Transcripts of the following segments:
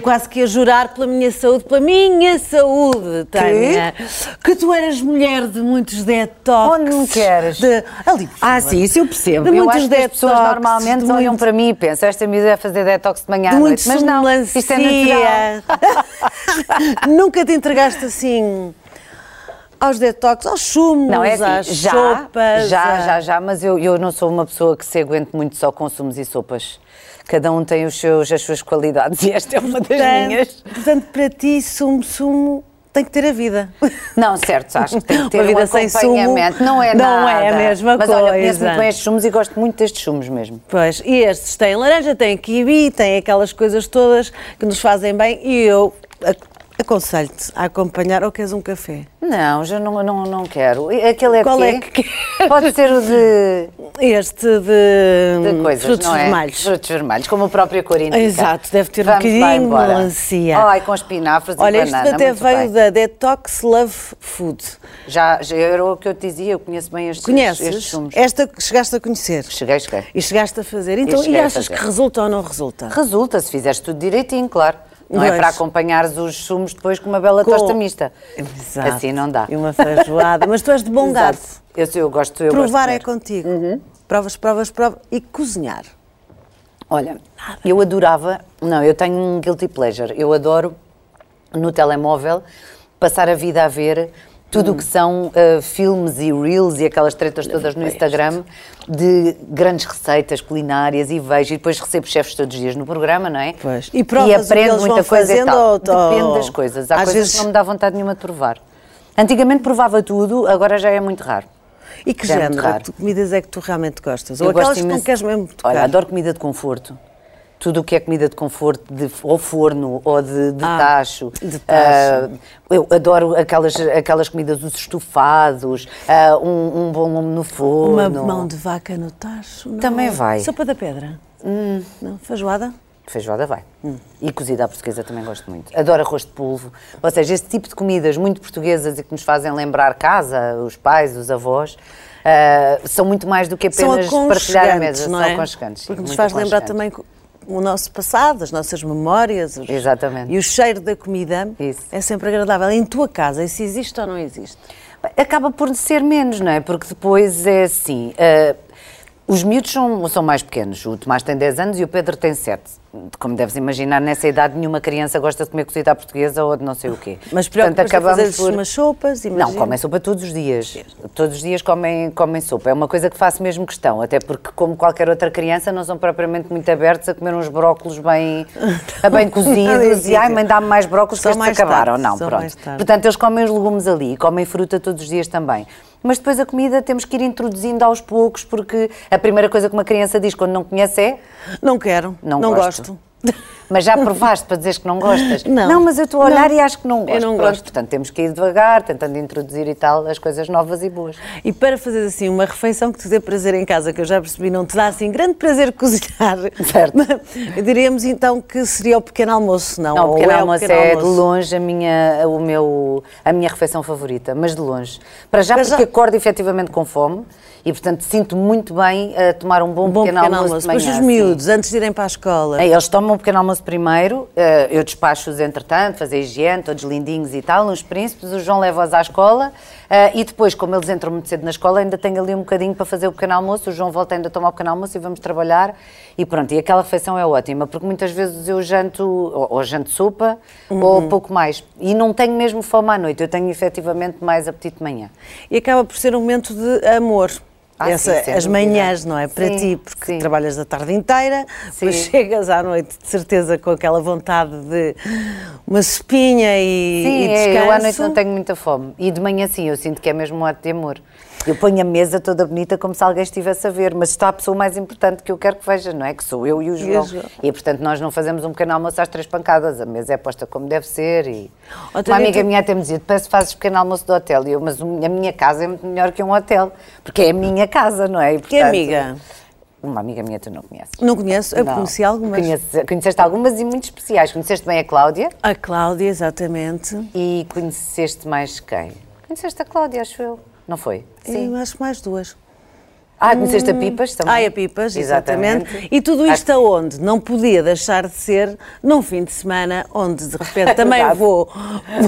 Eu quase que ia jurar pela minha saúde, pela minha saúde, Tânia, que tu eras mulher de muitos detox. Onde me queres? De, ali Ah, sim, isso eu percebo. De eu muitos acho que as pessoas normalmente olham muito- para mim e pensam, esta miúda vai fazer detox de manhã à de muito noite. Mas não, isto é. Nunca te entregaste assim aos detox, aos sumos, Não, é às assim, já, sopas. já, a- já, já, mas eu, eu não sou uma pessoa que se aguente muito só com sumos e sopas. Cada um tem os seus, as suas qualidades e esta é uma das minhas. Portanto, para ti, sumo, sumo, tem que ter a vida. Não, certo, acho que tem que ter Uma vida um sem sumo não é não nada. é a mesma mas, olha, conheço coisa. muito bem estes sumos e gosto muito destes sumos mesmo. Pois, e estes têm laranja, têm kiwi, têm aquelas coisas todas que nos fazem bem e eu aconselho-te a acompanhar ou queres um café? Não, já não, não, não quero. Aquele é Qual quê? é que queres? Pode ser o de, Este de, de coisas, frutos não é? vermelhos. Frutos vermelhos, como a própria cor indica. Exato, deve ter um Vamos lá bocadinho de melancia. Ai, com espinafres Olha, e este banana, até muito veio bem. da Detox Love Food. Já, já era o que eu te dizia, eu conheço bem estes, Conheces? estes sumos. Esta que chegaste a conhecer. Cheguei, cheguei. E chegaste a fazer. Então, e a achas que resulta ou não resulta? Resulta, se fizeres tudo direitinho, claro. Não é Pois. para acompanhares os sumos depois com uma bela Com- tosta mista. Exato. Assim não dá. E uma feijoada. Mas tu és de bom garfo. Eu, eu gosto, eu Provar gosto é contigo. Provas, provas, provas. E cozinhar. Olha, eu adorava, não, eu tenho um guilty pleasure. Eu adoro no telemóvel passar a vida a ver tudo o que são uh, filmes e reels e aquelas tretas todas no Instagram de grandes receitas culinárias e vejo e depois recebo chefes todos os dias no programa, não é? Pois. E que aprendo muita coisa e tal. ou- Depende das coisas. Há às coisas vezes- que não me dá vontade nenhuma de provar. Antigamente provava tudo, agora já é muito raro. E que Já é género raro. de comidas é que tu realmente gostas? Eu Ou aquelas gosto que não queres mesmo tocar? Olha, adoro comida de conforto. Tudo o que é comida de conforto, de, ou forno, ou de, de Ah, tacho. de tacho. Ah, eu adoro aquelas, aquelas comidas, os estufados, ah, um, um bom no forno. Uma mão de vaca no tacho? Não. Também vai. Sopa da pedra? Não? Feijoada? Feijoada vai. E cozida à portuguesa também gosto muito. Adoro arroz de polvo. Ou seja, esse tipo de comidas muito portuguesas e que nos fazem lembrar casa, os pais, os avós, ah, são muito mais do que apenas partilhar a mesa. não São é? aconchegantes. Porque nos faz lembrar também o nosso passado, as nossas memórias. os- Exatamente. E o cheiro da comida Isso. é sempre agradável. Em tua casa, isso existe ou não existe? Acaba por ser menos, não é? Porque depois é assim. ah, os miúdos são, são mais pequenos. O Tomás tem 10 anos e o Pedro tem 7. Como deves imaginar, nessa idade nenhuma criança gosta de comer cozida à portuguesa ou de não sei o quê. Mas Portanto, preocupas-te a fazer umas sopas? Não, imagino? comem sopa todos os dias. Todos os dias comem, comem sopa. É uma coisa que faço mesmo questão, até porque, como qualquer outra criança, não são propriamente muito abertos a comer uns brócolos bem, bem cozidos e ai, mãe, dá-me mais brócolos que estes acabaram. tarde, não, pronto. Portanto, eles comem os legumes ali, comem fruta todos os dias também. Mas depois a comida temos que ir introduzindo aos poucos, porque a primeira coisa que uma criança diz quando não conhece é Não quero, Não não, gosto. gosto. mas já provaste para dizeres que não gostas? Não. mas eu estou a olhar Não. e acho que não gosto. Eu não Pronto, gosto. Portanto, temos que ir devagar, tentando introduzir e tal as coisas novas e boas. E para fazer assim uma refeição que te dê prazer em casa, que eu já percebi, não te dá assim grande prazer cozinhar. Certo. Diríamos então que seria o pequeno almoço, não? Não, o pequeno é almoço pequeno é de almoço? longe a minha, o meu, a minha refeição favorita, mas de longe. Para já Para porque já. acordo efetivamente com fome e, portanto, sinto muito bem a tomar um bom, Um bom pequeno, almoço, de manhã. Depois os sim. miúdos, antes de irem para a escola. É, Eles tomam um pequeno almoço primeiro, eh, eu despacho-os entretanto, fazer higiene, todos lindinhos e tal, uns príncipes, o João leva-os à escola eh, e depois, como eles entram muito cedo na escola, ainda tenho ali um bocadinho para fazer o pequeno almoço, o João volta ainda a tomar o pequeno almoço e vamos trabalhar e pronto, e aquela refeição é ótima, porque muitas vezes eu janto, ou, ou janto sopa, Uhum. ou pouco mais, e não tenho mesmo fome à noite, eu tenho efetivamente mais apetite de manhã. E acaba por ser um momento de amor. Ah, Essa- sim, as manhãs, não é? Para Sim, ti, porque sim. trabalhas a tarde inteira, depois Sim. chegas à noite, de certeza, com aquela vontade de uma sopinha e, Sim, e é, descanso. eu à noite não tenho muita fome. E de manhã sim, eu sinto que é mesmo um ato de amor. Eu ponho a mesa toda bonita como se alguém estivesse a ver, mas está a pessoa mais importante que eu quero que veja, não é? Que sou eu e o João. João. E portanto nós não fazemos um pequeno almoço às três pancadas, a mesa é posta como deve ser. E... Outra Uma amiga tu- minha até me dizia: que fazes pequeno almoço de hotel. E eu, mas a minha casa é muito melhor que um hotel, porque é a minha casa, não é? E, Que amiga? Uma amiga minha tu não conheces. Não conheço, eu Não. conheci algumas. Conhece- conheceste algumas e muito especiais. Conheceste bem a Cláudia A Cláudia, exatamente. e conheceste mais quem? Conheceste a Cláudia, acho eu. Não foi? Sim. Eu acho mais duas. Ah, conheceste a Pipas também? Ai, a Pipas, exatamente. E tudo isto aonde? Não podia deixar de ser num fim de semana onde de repente também vou,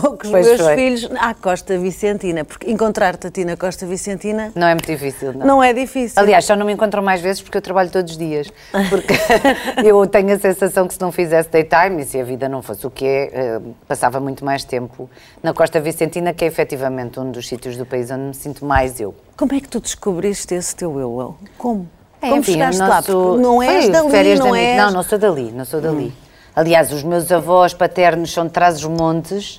vou com os Pois meus foi. filhos à Costa Vicentina, porque encontrar-te a ti na Costa Vicentina Não é muito difícil, não. não é difícil. Aliás, só não me encontram mais vezes porque eu trabalho todos os dias. Porque eu tenho a sensação que se não fizesse daytime e se a vida não fosse o que é, eh, passava muito mais tempo na Costa Vicentina, que é efetivamente um dos sítios do país onde me sinto mais eu. Como é que tu descobriste esse teu eu? Como? É, Como enfim, chegaste lá? Porque não és Foi dali, férias não és... Não, não sou dali, não sou dali. Aliás, os meus avós paternos são de Trás-os-Montes,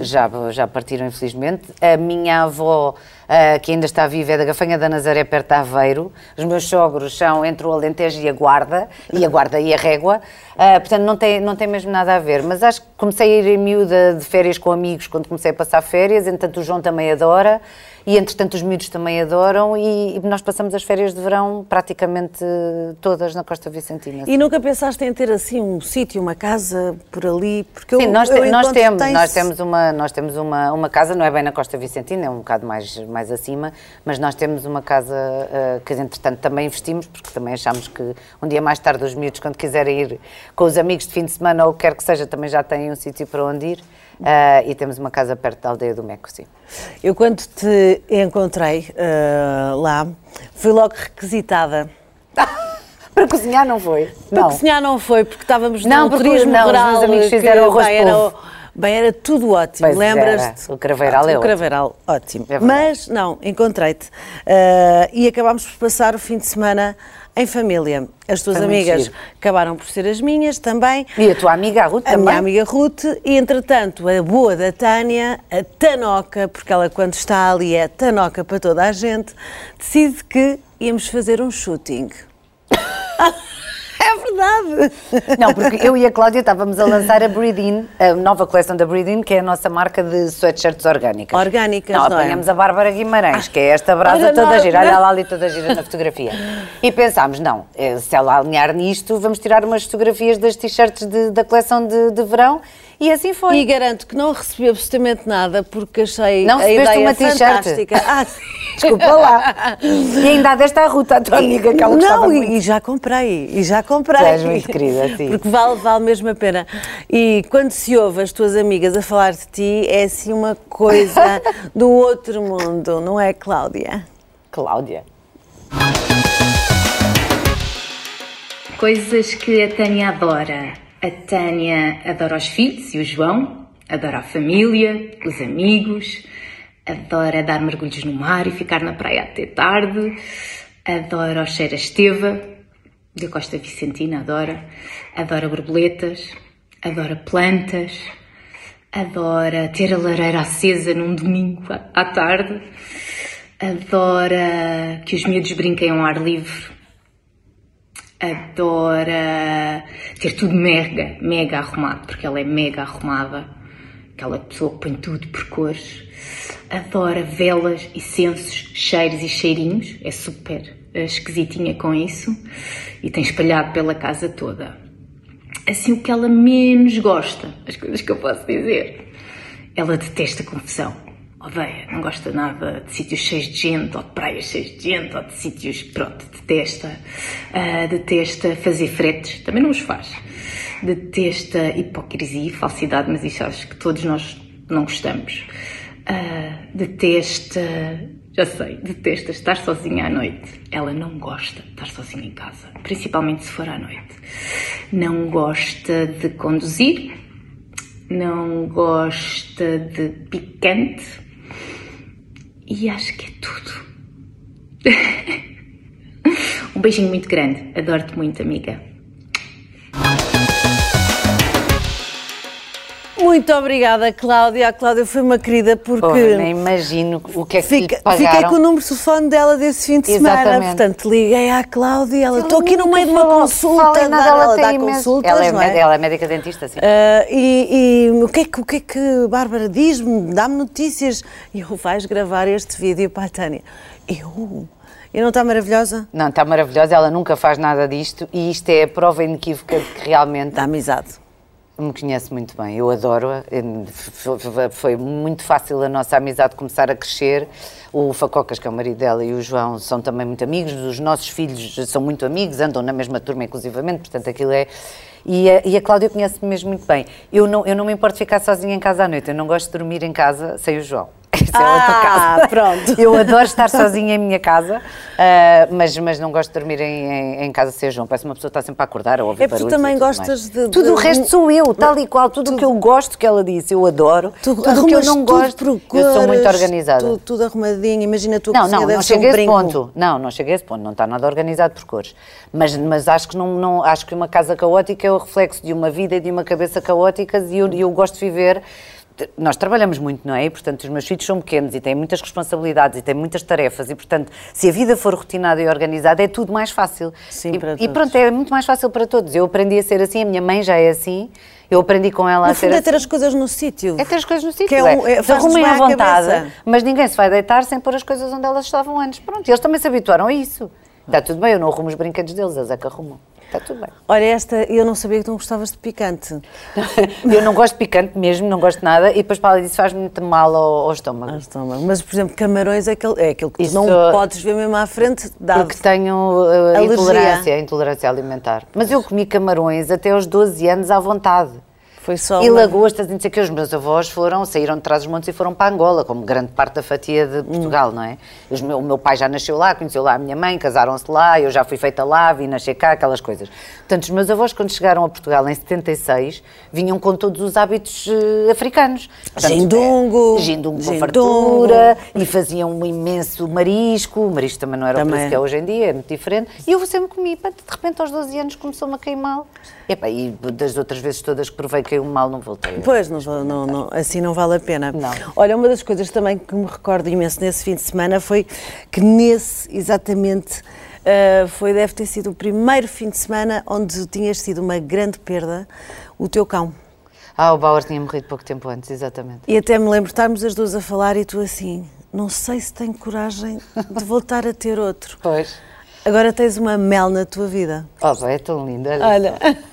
já, já partiram infelizmente. A minha avó, ah, que ainda está viva, é da Gafanha da Nazaré, perto de Aveiro. Os meus sogros são entre o Alentejo e a Guarda, e a Guarda e a Régua. Ah, portanto, não tem, não tem mesmo nada a ver. Mas acho que comecei a ir em miúda de férias com amigos quando comecei a passar férias. Entretanto, o João também adora. E, entretanto, os miúdos também adoram. E, e nós passamos as férias de verão praticamente todas na Costa Vicentina. E nunca pensaste em ter assim um sítio, uma casa por ali? Porque Sim, eu, nós, eu nós temos, tens- nós temos, uma, nós temos uma, uma casa, não é bem na Costa Vicentina, é um bocado mais, mais acima, mas nós temos uma casa ah, que, entretanto, também investimos, porque também achamos que um dia mais tarde os miúdos, quando quiserem ir com os amigos de fim de semana ou o que quer que seja, também já têm um sítio para onde ir. Ah, e temos uma casa perto da aldeia do Meco, sim. Eu quando te encontrei ah, lá, fui logo requisitada. Para cozinhar não foi? Para não. cozinhar não foi, porque estávamos Não, porque- turismo não, os rural. meus amigos fizeram arroz bem, era, bem, era tudo ótimo, lembras-te? O Craveiral é O. Craveiral, ótimo. É. Mas, não, encontrei-te. Ah, e acabámos por passar o fim de semana em família. As tuas amigas giro. acabaram por ser as minhas também. E a tua amiga, a Ruth, A também? minha amiga Ruth, e entretanto a boa da Tânia, a Tanoca, porque ela quando está ali é Tanoca para toda a gente, decide que íamos fazer um shooting. é verdade! Não, porque eu e a Cláudia estávamos a lançar a Breathe In, a nova coleção da Breathe In, que é a nossa marca de sweatshirts orgânicas. Orgânicas, não, não é? apanhamos a Bárbara Guimarães, que é esta brasa Olha, toda não, gira, olha lá ali toda gira na fotografia. E pensámos, não, eh, se ela alinhar nisto, vamos tirar umas fotografias das t-shirts da coleção de, de verão, e assim foi. E garanto que não recebi absolutamente nada porque achei Não a ideia uma fantástica. Ah, sim. Desculpa lá. E ainda a desta a Ruth, a tua amiga, que ela não, e- muito. e já comprei, e já comprei. Tu és muito querida, sim. Porque vale, vale mesmo a pena. E quando se ouve as tuas amigas a falar de ti, é assim uma coisa do outro mundo, não é, Cláudia? Cláudia. Coisas que a Tânia adora. A Tânia adora os filhos e o João, adora a família, os amigos, adora dar mergulhos no mar e ficar na praia até tarde, adora o cheiro a esteva, da Costa Vicentina, adora, adora borboletas, adora plantas, adora ter a lareira acesa num domingo à- à tarde, adora que os miúdos brinquem ao ar livre, adora ter tudo mega, mega arrumado, porque ela é mega arrumada, aquela pessoa que põe tudo por cores, adora velas, incensos, cheiros e cheirinhos, é super eh, esquisitinha com isso e tem espalhado pela casa toda. Assim, o que ela menos gosta, as coisas que eu posso dizer, ela detesta confusão. Odeia, não gosta nada de sítios cheios de gente, ou de praias cheias de gente, ou de sítios, pronto, detesta. Ah, detesta fazer fretes, também não os faz. Detesta hipocrisia e falsidade, mas isso acho que todos nós não gostamos. Ah, detesta, já sei, detesta estar sozinha à noite. Ela não gosta de estar sozinha em casa, principalmente se for à noite. Não gosta de conduzir, não gosta de picante e acho que é tudo. um beijinho muito grande, adoro-te muito, amiga. Muito obrigada, Cláudia. A Cláudia foi uma querida porque. Nem imagino o que é que Fica- lhe pagaram. fiquei com o número de telefone dela desse fim de semana. Exatamente. Portanto, liguei à Cláudia. Ela, Ela estou aqui no meio de uma falou- consulta. nada, dá- ela tem dá imenso- consultas, ela é, não é? ela é médica dentista, sim. Ah, e, e o, que é que, o que é que Bárbara diz-me? Dá-me notícias. E eu vais gravar este vídeo para a Tânia. Eu? E não está maravilhosa? Não, está maravilhosa, ela nunca faz nada disto e isto é a prova inequívoca de que realmente Da amizade. Me conhece muito bem, eu adoro-a. Foi muito fácil a nossa amizade começar a crescer. O Facocas, que é o marido dela, e o João são também muito amigos. Os nossos filhos são muito amigos, andam na mesma turma, inclusivamente, portanto, aquilo é. E a, e a Cláudia conhece-me mesmo muito bem. Eu não, eu não me importo ficar sozinha em casa à noite, eu não gosto de dormir em casa sem o João. Isso é outra Ah, casa. pronto. Eu adoro estar sozinha em minha casa, uh, mas, mas não gosto de dormir em, em, em casa sem João. Parece uma pessoa que está sempre a acordar ou a ouvir É porque tu também gostas mais. de- Tudo o de- resto sou eu, tal e qual. Tudo o que eu gosto que ela disse, eu adoro. Tu tudo o que eu não gosto, eu sou muito organizada. Tudo, tudo arrumadinho. Imagina a tua Não, cozinha não, deve não ser um cheguei a esse brinco. ponto. Não, não cheguei a esse ponto. Não está nada organizado por cores. Mas, mas acho que não, não- acho que uma casa caótica é o reflexo de uma vida e de uma cabeça caóticas e eu, eu gosto de viver. Nós trabalhamos muito, não é? E, portanto, os meus filhos são pequenos e têm muitas responsabilidades e têm muitas tarefas e, portanto, se a vida for rotinada e organizada, é tudo mais fácil. Sim, e, para e todos. pronto, é muito mais fácil para todos. Eu aprendi a ser assim, a minha mãe já é assim, eu aprendi com ela a No ser fundo é assim. ter as coisas no sítio. É ter as coisas no sítio. Que é um- é- é, arrumem à vontade, cabeça. mas ninguém se vai deitar sem pôr as coisas onde elas estavam antes. Pronto, e eles também se habituaram a isso. Está tudo bem, eu não arrumo os brinquedos deles, eles é que arrumam. Está tudo bem. Olha, esta, eu não sabia que tu não gostavas de picante. Eu não gosto de picante mesmo, não gosto de nada, e depois para além disso faz muito mal ao, ao estômago. Ah, estômago. Mas, por exemplo, camarões é aquele, é aquilo que tu Isso- não podes ver mesmo à frente. Dado. Porque tenho uh, intolerância, intolerância alimentar. Mas eu comi camarões até aos 12 anos à vontade. Foi só E uma- lagostas, e não sei o que, os meus avós foram, saíram de trás dos montes e foram para Angola, como grande parte da fatia de Portugal, não é? Os meu- o meu pai já nasceu lá, conheceu lá a minha mãe, casaram-se lá, eu já fui feita lá, vim nascer cá, aquelas coisas. Portanto, os meus avós, quando chegaram a Portugal em 76, vinham com todos os hábitos eh, africanos. Portanto, Gindungo, eh, Gindungo com fartura, e faziam um imenso marisco, o marisco também não era o Também. preço que é hoje em dia, é muito diferente. E eu sempre comi, pá, de repente aos 12 anos começou-me a queimar. Epá, e das outras vezes todas que provei caiu mal, não voltei. Pois, não, não- não- assim não vale a pena. Não. Olha, uma das coisas também que me recordo imenso nesse fim de semana foi que nesse, exatamente, ah, foi, deve ter sido o primeiro fim de semana onde tinhas tido uma grande perda, o teu cão. Ah, o Bauer tinha morrido pouco tempo antes, exatamente. E até me lembro estarmos as duas a falar e tu assim, não sei se tenho coragem de voltar a ter outro. Pois. Agora tens uma mel na tua vida. Oh, é tão lindo. Olha. Olha,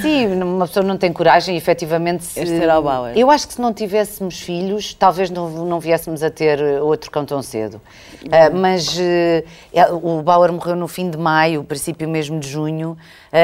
Sim, uma pessoa não tem coragem, efetivamente. Se... Este era o Bauer. Eu acho que se não tivéssemos filhos, talvez não, não viéssemos a ter outro cão tão cedo. Ah, mas eh, é- o Bauer morreu no fim de maio, princípio mesmo de junho,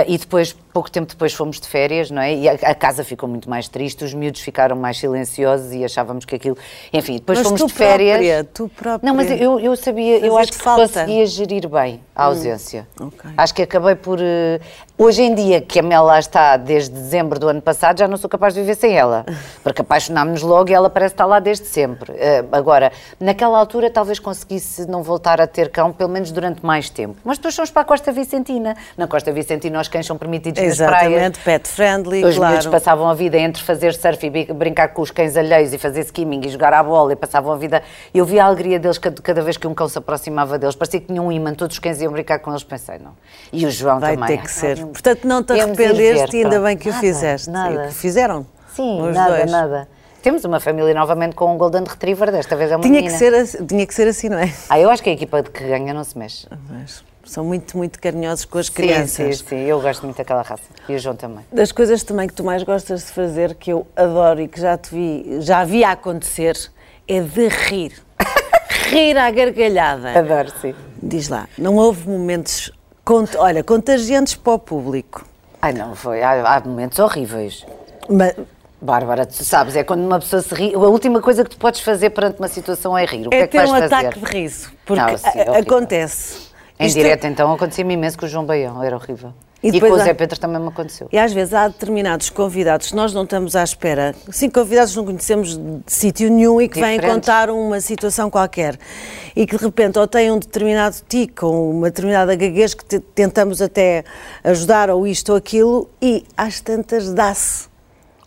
e depois, pouco tempo depois, fomos de férias, não é? E a, a casa ficou muito mais triste, os miúdos ficaram mais silenciosos e achávamos que aquilo. Enfim, depois Mas fomos tu de férias. própria, tu própria. Não, mas eu, eu sabia, eu acho que falta. conseguia gerir bem a ausência. ok. Acho que acabei por. eh, Hoje em dia, que a Mel lá está desde dezembro do ano passado, já não sou capaz de viver sem ela. Porque apaixonámos-nos logo e ela parece estar lá desde sempre. Eh, agora, naquela altura, talvez conseguisse não voltar a ter cão, pelo menos durante mais tempo. Mas depois fomos para a Costa Vicentina. Na Costa Vicentina, os cães são permitidos nas praias. exatamente, pet friendly, Os miúdos claro. passavam a vida entre fazer surf e brin- brincar com os cães alheios e fazer skimming e jogar à bola e passavam a vida. Eu via a alegria deles cada, cada vez que um cão se aproximava deles. Parecia que tinha um imã, todos os cães iam brincar com eles. Pensei, não. E o João Vai também. ter que ser. Portanto, não te arrependeste e ainda bem que o Nada, fizeste. Nada. E que fizeram. Sim, os nada, dois. nada. Temos uma família novamente com um Golden Retriever, desta vez é uma Tinha que, menina. ser, assim- tinha que ser assim, não é? Ah, eu acho que a equipa de que ganha não se mexe. Mas são muito, muito carinhosos com as Sim, crianças. sim, sim, eu gosto muito daquela raça. E o João também. Das coisas também que tu mais gostas de fazer, que eu adoro e que já te vi, já vi acontecer, é de rir. rir à gargalhada. Adoro, sim. Diz lá, não houve momentos, cont- olha, contagiantes para o público. Ai não, foi. Há, há momentos horríveis. Mas Bárbara, tu sabes, é quando uma pessoa se ri, a última coisa que tu podes fazer perante uma situação é rir. O que é é que ter um fazer? ataque de riso. Porque Não, sim, horrível. acontece. Em Isto- direto, então, acontecia-me imenso com o João Baião, era horrível. E E, com o Zé Pedro também me aconteceu. E às vezes há determinados convidados que nós não estamos à espera. Cinco convidados que não conhecemos de sítio nenhum e que vêm Diferentes. contar uma situação qualquer. E que de repente ou têm um determinado tique ou uma determinada gaguez que te- tentamos até ajudar ou isto ou aquilo e às tantas dá-se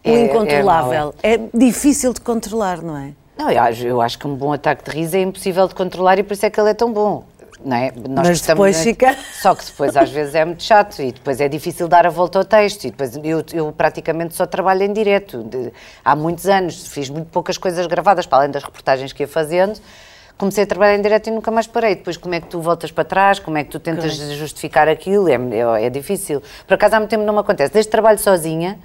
o É- é incontrolável. É, difícil de controlar, não é? Não, eu acho, eu acho que um bom ataque de riso é impossível de controlar e por isso é que ele é tão bom. Não é? Nós Mas depois muito- fica- Só que depois às vezes é muito chato e depois é difícil dar a volta ao texto. E depois eu, eu praticamente só trabalho em direto. De- há muitos anos fiz muito poucas coisas gravadas, para além das reportagens que ia fazendo. Comecei a trabalhar em direto e nunca mais parei. Depois, como é que tu voltas para trás? Como é que tu tentas justificar aquilo? É, é, é difícil. Por acaso, há muito tempo não me acontece. Desde trabalho sozinha,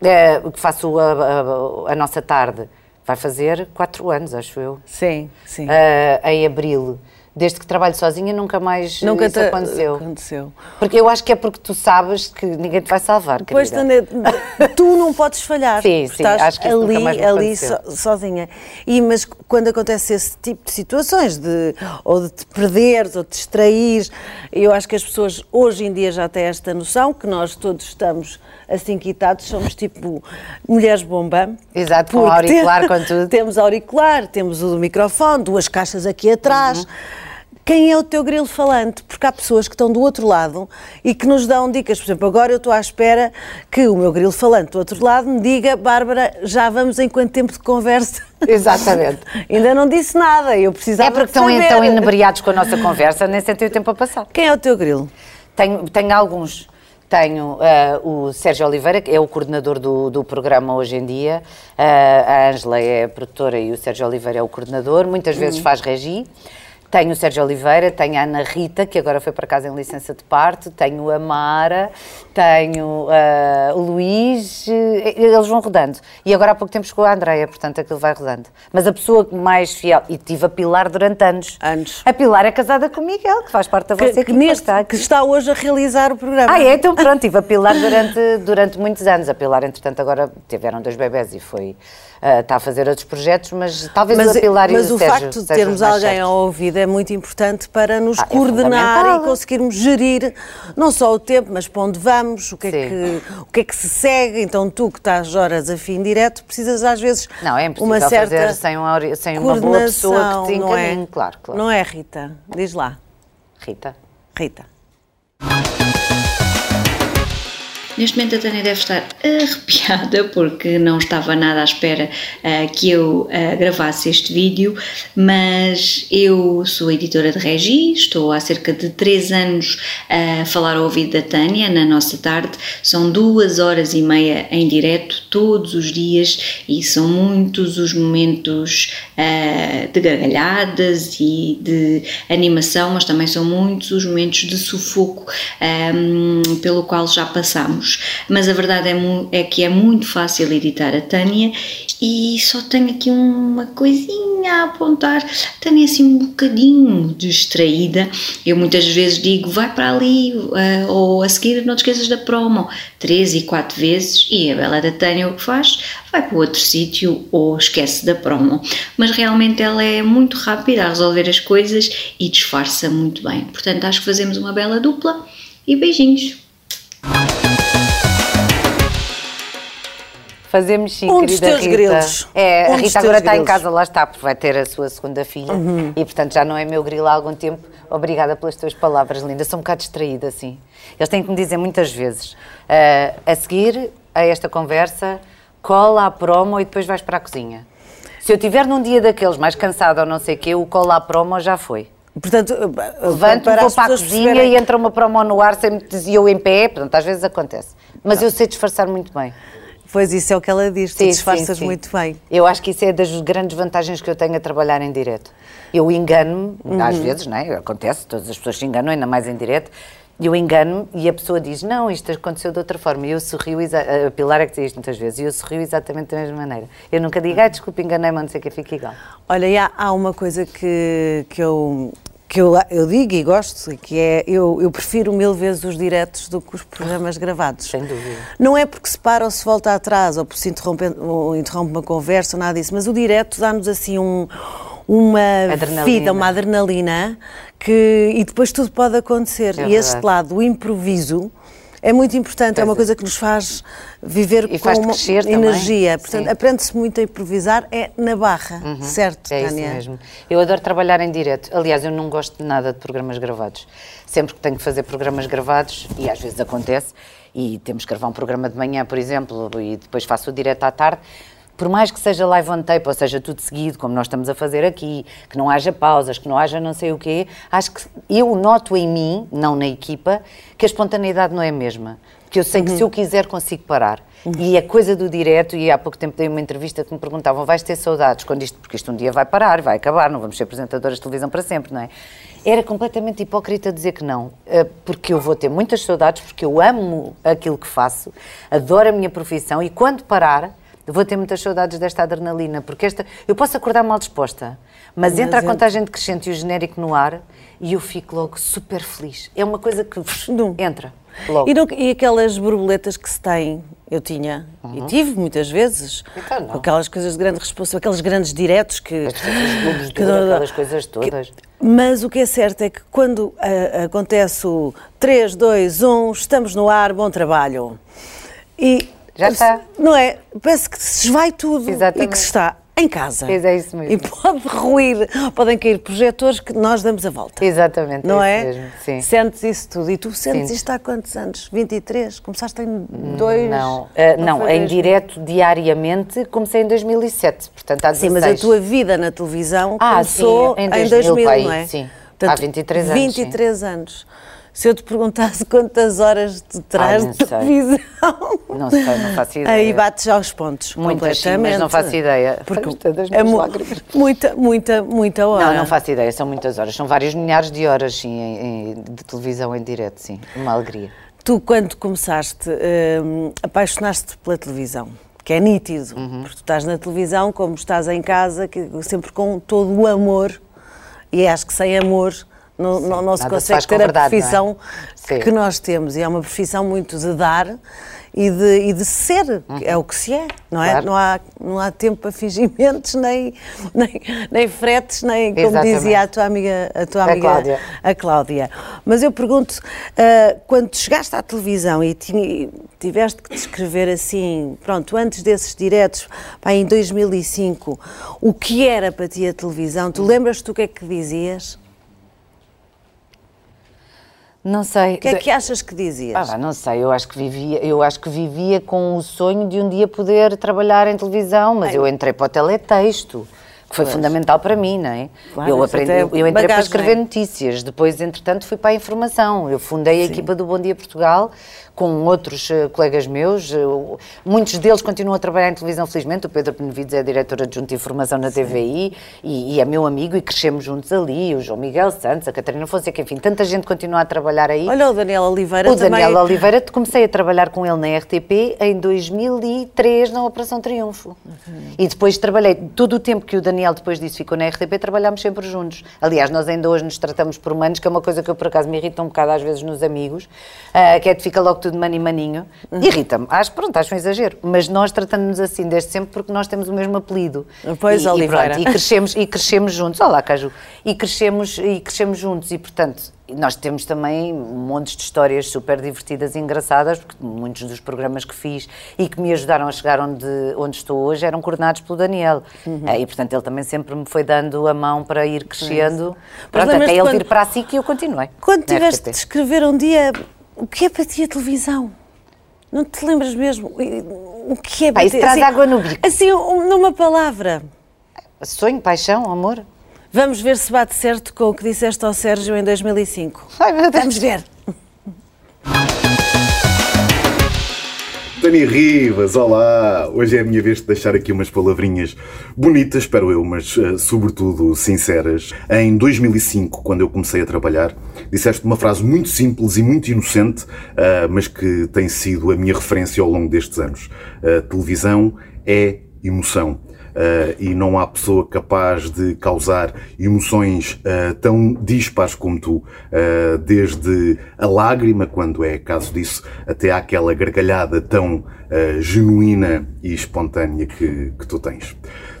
eh, que faço a, a- a nossa tarde, vai fazer quatro anos, acho eu. Sim, sim. Eh, em abril. Desde que trabalho sozinha, nunca mais Nunca isso te- aconteceu. aconteceu. Porque eu acho que é porque tu sabes que ninguém te vai salvar, Pois, querida. Tu não podes falhar. Sim, sim, estás acho que ali, ali aconteceu. sozinha. E, mas quando acontece esse tipo de situações, de, ou de te perderes, ou de te distraires, eu acho que as pessoas hoje em dia já têm esta noção, que nós todos estamos assim quitados, somos tipo mulheres bomba. Exato, com auricular, com tudo. Temos auricular, temos o microfone, duas caixas aqui atrás. Uhum. Quem é o teu grilo falante? Porque há pessoas que estão do outro lado e que nos dão dicas. Por exemplo, agora eu estou à espera que o meu grilo falante do outro lado me diga, Bárbara, já vamos em quanto tempo de conversa? Exatamente. Ainda não disse nada, eu precisava É porque estão então inebriados com a nossa conversa, nem sentem o tempo a passar. Quem é o teu grilo? Tenho, tenho alguns. Tenho eh, o Sérgio Oliveira, que é o coordenador do, do programa hoje em dia. Eh, a Ângela é a produtora e o Sérgio Oliveira é o coordenador. Muitas vezes faz regi. Tenho o Sérgio Oliveira, tenho a Ana Rita, que agora foi para casa em licença de parte, tenho a Mara, tenho eh, o Luís, eles vão rodando. E agora há pouco tempo chegou a Andreia, portanto aquilo vai rodando. Mas a pessoa mais fiel, e tive a Pilar durante anos. Anos. A Pilar é casada com o Miguel, que faz parte da vossa Que, que, equipa, neste, está que está hoje a realizar o programa. Ah, é? Então pronto, tive a Pilar durante, durante muitos anos. A Pilar, entretanto, agora tiveram dois bebés e foi. ah, está a fazer outros projetos, mas talvez Mas, a Pilar mas e o, o Sérgio facto de termos alguém certos. ao ouvido é muito importante para nos Ah, é coordenar fundamental. e conseguirmos gerir não só o tempo, mas para onde vamos, o que, é que, o que é que se segue. Então, tu que estás horas a fim direto, precisas às vezes Não, é uma certa fazer sem, uma, sem uma boa pessoa que te é? Claro, claro. Não é, Rita? Diz lá, Rita. Rita. Neste momento a Tânia deve estar arrepiada porque não estava nada à espera ah, que eu ah, gravasse este vídeo, mas eu sou editora de Regi, estou há cerca de 3 anos a falar ao ouvido da Tânia na nossa tarde, são duas horas e meia em direto todos os dias e são muitos os momentos ah, de gargalhadas e de animação, mas também são muitos os momentos de sufoco ah, pelo qual já passamos. Mas a verdade é, é que é muito fácil editar a Tânia e só tenho aqui uma coisinha a apontar. A Tânia é assim um bocadinho distraída. Eu muitas vezes digo, vai para ali, ah, ou a seguir não te esqueças da promo, três e quatro vezes, e a bela da Tânia o que faz? Vai para outro sítio ou esquece da promo. Mas realmente ela é muito rápida a resolver as coisas e disfarça muito bem. Portanto, acho que fazemos uma bela dupla e beijinhos. Fazemos sim, Um dos querida teus Rita. grilos. É, Um a dos Rita agora está em casa, lá está, porque vai ter a sua segunda filha e, portanto, já não é meu grilo há algum tempo. Obrigada pelas tuas palavras, linda. Sou um bocado distraída, assim. Eles têm que me dizer muitas vezes, ah, a seguir a esta conversa, cola à promo e depois vais para a cozinha. Se eu estiver num dia daqueles mais cansado ou não sei o quê, o cola à promo já foi. Portanto, Levanto-me, para vou para a cozinha perceberem- e entra uma promo no ar sem me dizer eu em pé, portanto, às vezes acontece. Mas eu sei disfarçar muito bem. Pois isso é o que ela diz, tu Sim, disfarças sim, sim. muito bem. Eu acho que isso é das grandes vantagens que eu tenho a trabalhar em direto. Eu engano-me, Uhum. às vezes, não é? Acontece, todas as pessoas se enganam, ainda mais em direto. Eu engano-me e a pessoa diz: Não, isto aconteceu de outra forma. E eu sorrio, exa- a Pilar é que diz isto muitas vezes, e eu sorrio exatamente da mesma maneira. Eu nunca digo: Ah, desculpa, enganei-me, não sei o que, fica igual. Olha, e há, há uma coisa que, que, eu, que eu, eu digo e gosto, que é eu, eu prefiro mil vezes os diretos do que os programas gravados. Sem dúvida. Não é porque se para ou se volta atrás, ou porque se interrompe, ou interrompe uma conversa, ou nada disso, mas o direto dá-nos assim um, uma Adrenalina. vida, uma adrenalina, que, e depois tudo pode acontecer. É e este lado, o improviso, é muito importante, é uma coisa que nos faz viver E com faz crescer também. energia. Portanto, Sim. aprende-se muito a improvisar, é na barra, certo, É Tânia? isso mesmo. Eu adoro trabalhar em direto. Aliás, eu não gosto de nada de programas gravados. Sempre que tenho que fazer programas gravados, e às vezes acontece, e temos que gravar um programa de manhã, por exemplo, e depois faço o direto à tarde, por mais que seja live on tape, ou seja, tudo seguido, como nós estamos a fazer aqui, que não haja pausas, que não haja não sei o quê, acho que eu noto em mim, não na equipa, que a espontaneidade não é a mesma. que eu sei que se eu quiser consigo parar. E a coisa do direto, e há pouco tempo dei uma entrevista que me perguntavam, vais ter saudades quando isto, porque isto um dia vai parar, vai acabar, não vamos ser apresentadoras de televisão para sempre, não é? Era completamente hipócrita dizer que não, eh, porque eu vou ter muitas saudades, porque eu amo aquilo que faço, adoro a minha profissão e quando parar, vou ter muitas saudades desta adrenalina, porque esta, eu posso acordar mal disposta, mas, Mas entra a é- contagem crescente e o genérico no ar e eu fico logo super feliz. É uma coisa que Não. entra logo. E, não- e aquelas borboletas que se tem, eu tinha e tive muitas vezes, Então com aquelas coisas de grande responsabilidade, aqueles grandes diretos que. De que- ouro, aquelas coisas todas. Mas o que é certo é que quando ah, acontece o 3, 2, 1, estamos no ar, bom trabalho. E. Já está. Não é? Parece que se vai tudo e Exatamente. que se está em casa. Pois é isso mesmo. E pode ruir, podem cair projetores que nós damos a volta. Exatamente, Não é é? mesmo, sim. Sentes isso tudo. E tu sentes Sim. isto há quantos anos? 23? Começaste em dois? Não, eh, não, foi em direto diariamente comecei em 2007, portanto há 16. Sim, mas a tua vida na televisão Ah, começou sim, em em 2000, 2000, pai, não é? sim. Há 23 anos, 23 anos. Se eu te perguntasse quantas horas tu não de televisão, Não sei, não faço ideia. aí bates já os pontos Muitas, sim, completamente. mas não faço ideia. Porque é minhas mu- lágrimas. muita, muita, muita hora. Não, não faço ideia, são muitas horas, são vários milhares de horas sim, de televisão em direto, sim, uma alegria. Tu, quando começaste, hum, apaixonaste pela televisão, que é nítido, Uhum. porque tu estás na televisão como estás em casa, que, sempre com todo o amor, e acho que sem amor não, não, não se se consegue com ter a é? profissão Sim. que nós temos, e é uma profissão muito de dar e de, e de ser, que é o que se é, não é? Uhum. Claro. Não, há, não há tempo para fingimentos, nem, nem, nem fretes, nem, como Exatamente. dizia a tua amiga, a tua A amiga Cláudia. a Cláudia. Mas eu pergunto, ah, quando chegaste à televisão e tinha- tiveste que descrever assim, pronto, antes desses diretos, pá, em 2005, o que era para ti a televisão? Tu lembras-te o que é que dizias? Não sei. O que é que achas que dizias? Ah, não sei, eu acho que vivia, eu acho que vivia com o sonho de um dia poder trabalhar em televisão, mas eu entrei para o teletexto, foi fundamental para mim, não é? Claro, eu, aprendi, é eu entrei para bagagem. escrever notícias, depois, entretanto, fui para a informação. Eu fundei a equipa do Bom Dia Portugal com outros eh, colegas meus, o- muitos deles continuam a trabalhar em televisão, felizmente. O Pedro Benevides é diretor adjunto de informação na TVI e, e é meu amigo e crescemos juntos ali. O João Miguel Santos, a Catarina Fonseca, enfim, tanta gente continua a trabalhar aí. Olha, o Daniel Oliveira O também... Daniel Oliveira, comecei a trabalhar com ele na RTP em 2003 na Operação Triunfo. E depois trabalhei, todo o tempo que o Daniel depois disso ficou na RTP, trabalhámos sempre juntos. Aliás, nós ainda hoje nos tratamos por humanos, que é uma coisa que eu por acaso me irrita um bocado às vezes nos amigos, ah, que é de fica logo tudo mani maninho. Irrita-me, acho, pronto, acho um exagero. Mas nós tratamos-nos assim desde sempre porque nós temos o mesmo apelido. Pois, e, Oliveira. E, pronto, e crescemos, e crescemos juntos. Olá, Caju. E crescemos, e crescemos juntos. E, portanto, nós temos também montes de histórias super divertidas e engraçadas, porque muitos dos programas que fiz e que me ajudaram a chegar onde, onde estou hoje eram coordenados pelo Daniel. Uhum. Eh, E, portanto, ele também sempre me foi dando a mão para ir crescendo. Mas Pronto, até ele quando- vir para a SIC e eu continuei. Quando tiveste de escrever um dia, o que é para ti a televisão? Não te lembras mesmo? O que é Pá, para isso ti? traz água no bico. Assim, um- numa palavra. Sonho, paixão, amor? Vamos ver se bate certo com o que disseste ao Sérgio em 2005. Ai, meu Deus. Vamos ver. Dani Rivas, olá! Hoje é a minha vez de deixar aqui umas palavrinhas bonitas, espero eu, mas eh, sobretudo sinceras. Em 2005, quando eu comecei a trabalhar, disseste uma frase muito simples e muito inocente, ah, mas que tem sido a minha referência ao longo destes anos. A televisão é emoção. Uh, e não há pessoa capaz de causar emoções uh, tão dispares como tu, uh, desde a lágrima, quando é caso disso, até àquela gargalhada tão genuína e espontânea que, que tu tens.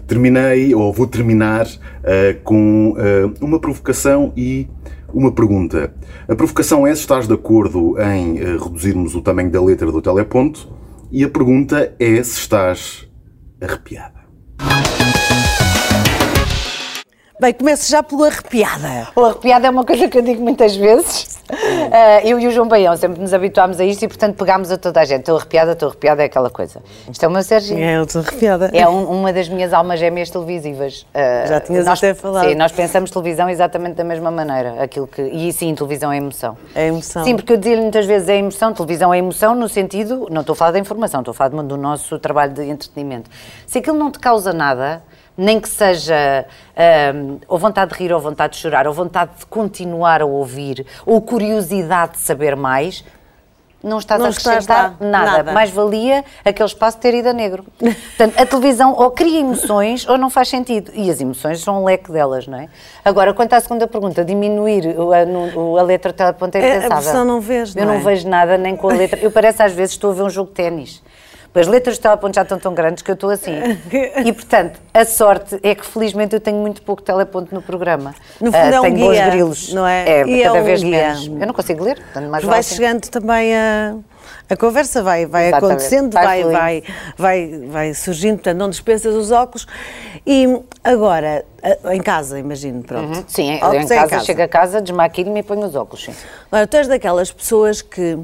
Terminei, ou vou terminar, uh, com uh, uma provocação e uma pergunta. A provocação é se estás de acordo em uh, reduzirmos o tamanho da letra do teleponto, e a pergunta é se estás arrepiada. Bem, começo já pela arrepiada. O arrepiado é uma coisa que eu digo muitas vezes. Uh, eu e o João Baião sempre nos habituámos a isto e, portanto, pegámos a toda a gente. Estou arrepiada, estou arrepiada, é aquela coisa. Isto é o meu Serginho. É, eu estou arrepiada. É um, uma das minhas almas gêmeas televisivas. Uh, Já tinhas nós, até falado. Sim, nós pensamos televisão exatamente da mesma maneira. Aquilo que, e sim, televisão é emoção. É emoção. Sim, porque eu dizia-lhe muitas vezes é emoção, televisão é emoção no sentido, não estou a falar da informação, estou a falar do nosso trabalho de entretenimento. Se aquilo não te causa nada, nem que seja um, ou vontade de rir, ou vontade de chorar, ou vontade de continuar a ouvir, ou curiosidade de saber mais, não estás Não a acrescentar nada. nada. Mais valia aquele espaço ter ido a negro. Portanto, a televisão ou cria emoções ou não faz sentido. E as emoções são um leque delas, não é? Agora, quanto à segunda pergunta, diminuir a, a letra teleponto é É, a impensável. não vês, Eu não não é? vejo nada nem com a letra. Eu parece às vezes estou a ver um jogo de ténis. As letras de teleponto já estão tão grandes que eu estou assim. E, portanto, a sorte é que felizmente eu tenho muito pouco teleponto no programa. No fundo Ah, é um tenho bons guia, grilos. não é? É, E é cada um vez guia. menos. Eu não consigo ler, portanto, mais Vai assim. chegando também a, a conversa, vai, vai Exatamente. acontecendo, Vai vai, vai, vai, surgindo, portanto não dispensas os óculos. E agora, em casa, imagino, pronto. Sim, eu Óculos em é casa, chego a casa, desmaquilho-me e ponho os óculos. Sim. Agora, tu és daquelas pessoas que,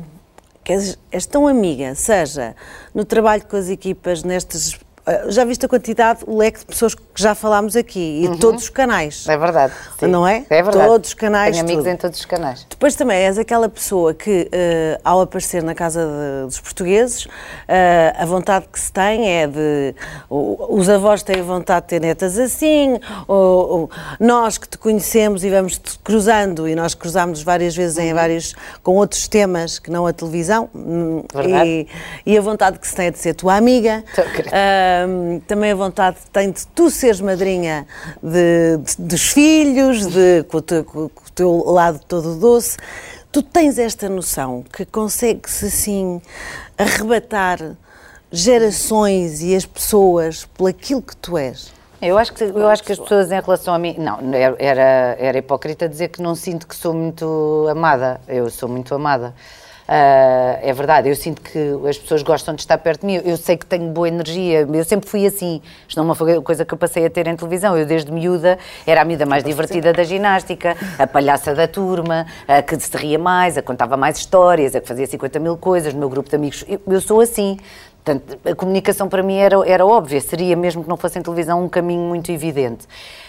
que és, tão amiga, seja no trabalho com as equipas, nestes. Ah, Já viste a quantidade, o leque de pessoas que já falámos aqui e de todos os canais. É verdade. sim. Não é? É verdade. Todos os canais, Tenho amigos tudo. em todos os canais. Depois também és aquela pessoa que, eh, ao aparecer na casa de- dos portugueses, eh, a vontade que se tem é de. o- os avós têm vontade de ter netas assim, ou, ou nós que te conhecemos e vamos te cruzando, e nós cruzámos várias vezes em vários. com outros temas que não a televisão, hum, Verdade. e, e a vontade que se tem é de ser tua amiga. Tô Ahm, também a vontade tem de tu seres madrinha de- de- dos filhos, de, com, o teu, com o teu lado todo doce. Tu tens esta noção que consegue-se assim arrebatar gerações e as pessoas por aquilo que tu és. Eu acho, que, eu acho que as pessoas em relação a mim. Não, era, era hipócrita dizer que não sinto que sou muito amada. Eu sou muito amada. Ah, é verdade, eu sinto que as pessoas gostam de estar perto de mim. Eu sei que tenho boa energia. Eu sempre fui assim. Isto não é uma coisa que eu passei a ter em televisão. Eu, desde miúda, era a miúda mais divertida da ginástica, a palhaça da turma, a que se ria mais, a que contava mais histórias, a que fazia 50 mil coisas no meu grupo de amigos. Eu, eu sou assim. Portanto, a comunicação para mim era, era óbvia, seria mesmo que não fosse em televisão um caminho muito evidente.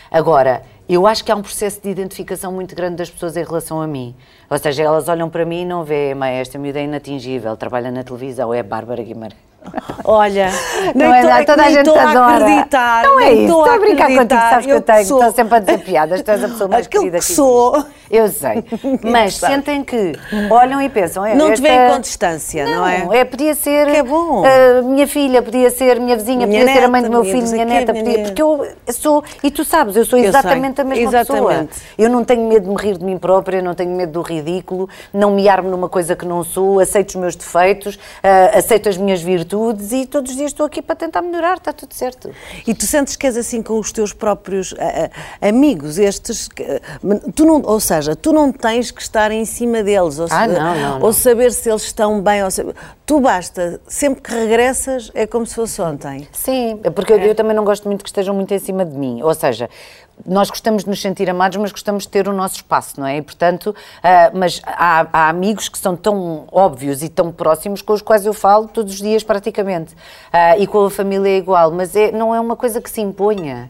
Agora, eu acho que há um processo de identificação muito grande das pessoas em relação a mim. Ou seja, elas olham para mim e não veem, mãe, esta miúda é inatingível, trabalha na televisão, é Bárbara Guimarães. Olha, Não é nada, toda a gente adora. acreditar. Não é isso, estou a brincar contigo, acreditar. sabes que eu tenho, sou- estou sempre a dizer piadas, tu és a pessoa mais Aquilo querida que que sou. Eu sei, mas sentem que olham e pensam... é, Não te esta- veem com distância, não, é? podia ser Que é bom. a minha filha, podia ser minha vizinha, Minha podia ser a mãe do neta, meu filho, não minha neta, minha- podia, porque eu sou, e tu sabes, eu sou Eu exatamente sei, a mesma pessoa. exatamente. Eu não tenho medo de me rir de mim própria, não tenho medo do ridículo, não me armo numa coisa que não sou, aceito os meus defeitos, ah, aceito as minhas virtudes e todos os dias estou aqui para tentar melhorar, está tudo certo. E tu sentes que és assim com os teus próprios ah, amigos, estes. que, tu não, ou seja, tu não tens que estar em cima deles, ou, Ah, se- não, não, não. ou saber se eles estão bem. Ou se- tu basta, sempre que regressas, é como se fosse ontem. Sim, é porque eu- eu também não gosto muito que estejam muito em cima de mim. Ou seja, nós gostamos de nos sentir amados, mas gostamos de ter o nosso espaço, não é? E, portanto, ah, mas há, há amigos que são tão óbvios e tão próximos com os quais eu falo todos os dias praticamente. Ah, e com a família é igual, mas é, não é uma coisa que se imponha.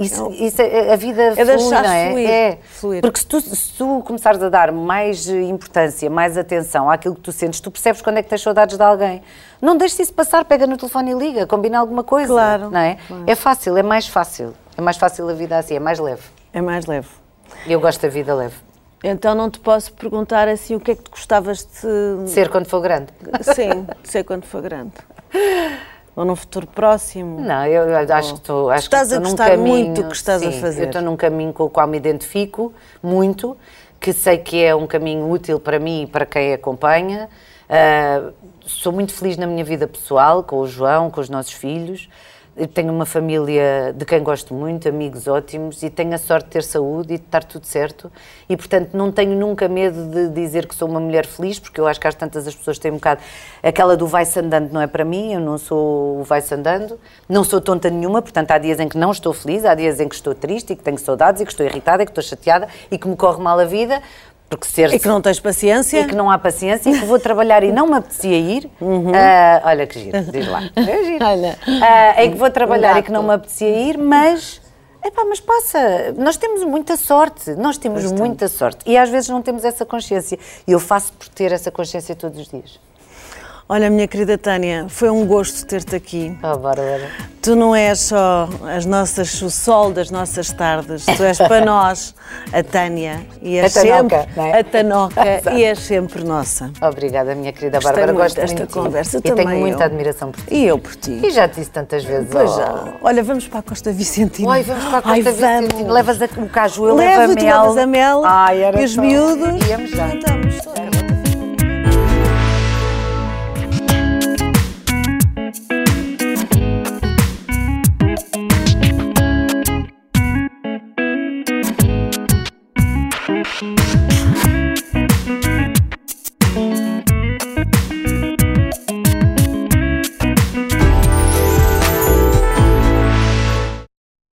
Isso, isso é, a vida É flui, não é? fluir, é. fluir. Porque se tu, se tu começares a dar mais importância, mais atenção àquilo que tu sentes, tu percebes quando é que tens saudades de alguém. Não deixes isso passar, pega no telefone e liga, combina alguma coisa. Claro, Não é? É fácil, é mais fácil. É mais fácil a vida assim, é mais leve. É mais leve. Eu gosto da vida leve. Então não te posso perguntar assim o que é que tu gostavas de. Ser quando for grande. Sim, de ser quando for grande. Ou num futuro próximo. Não, eu, acho que estou. Acho Estás que a estou num gostar caminho, muito do que estás a sim, fazer. Eu estou num caminho com o qual me identifico muito, que sei que é um caminho útil para mim e para quem acompanha. Ah, sou muito feliz na minha vida pessoal, com o João, com os nossos filhos. Eu tenho uma família de quem gosto muito, amigos ótimos, e tenho a sorte de ter saúde e de estar tudo certo. E, portanto, não tenho nunca medo de dizer que sou uma mulher feliz, porque eu acho que às tantas as pessoas têm um bocado. Aquela do vai-se andando não é para mim, eu não sou o vai-se andando, não sou tonta nenhuma, portanto, há dias em que não estou feliz, há dias em que estou triste e que tenho saudades e que estou irritada e que estou chateada e que me corre mal a vida. Porque ser E que não tens paciência? e que não há paciência e que vou trabalhar e não me apetecia ir. Ah, olha que giro, diz lá. É giro. Olha. Ah, em que vou trabalhar e gato. que não me apetecia ir, mas. Epá, mas passa, nós temos muita sorte, nós temos muita sorte e às vezes não temos essa consciência e eu faço por ter essa consciência todos os dias. Olha, minha querida Tânia, foi um gosto ter-te aqui. Oh, Bárbara. Tu não és só as nossas, o sol das nossas tardes, tu és para nós a Tânia e és A Tanoca, sempre não é? a Tanoca e és sempre nossa. Obrigada, minha querida Gostei Bárbara. muito Gosto desta muito de ti. conversa e tenho muita eu. admiração por ti. E eu por ti. E já te disse tantas vezes. Pois oh. já. Olha, vamos para a Costa Vicentina. Ai, vamos para a Ai, Costa Vicentino. vamos. Levas o caju, eu levo a mel. levas a mel Ai, era e os tão- miúdos. Íamos já. Então,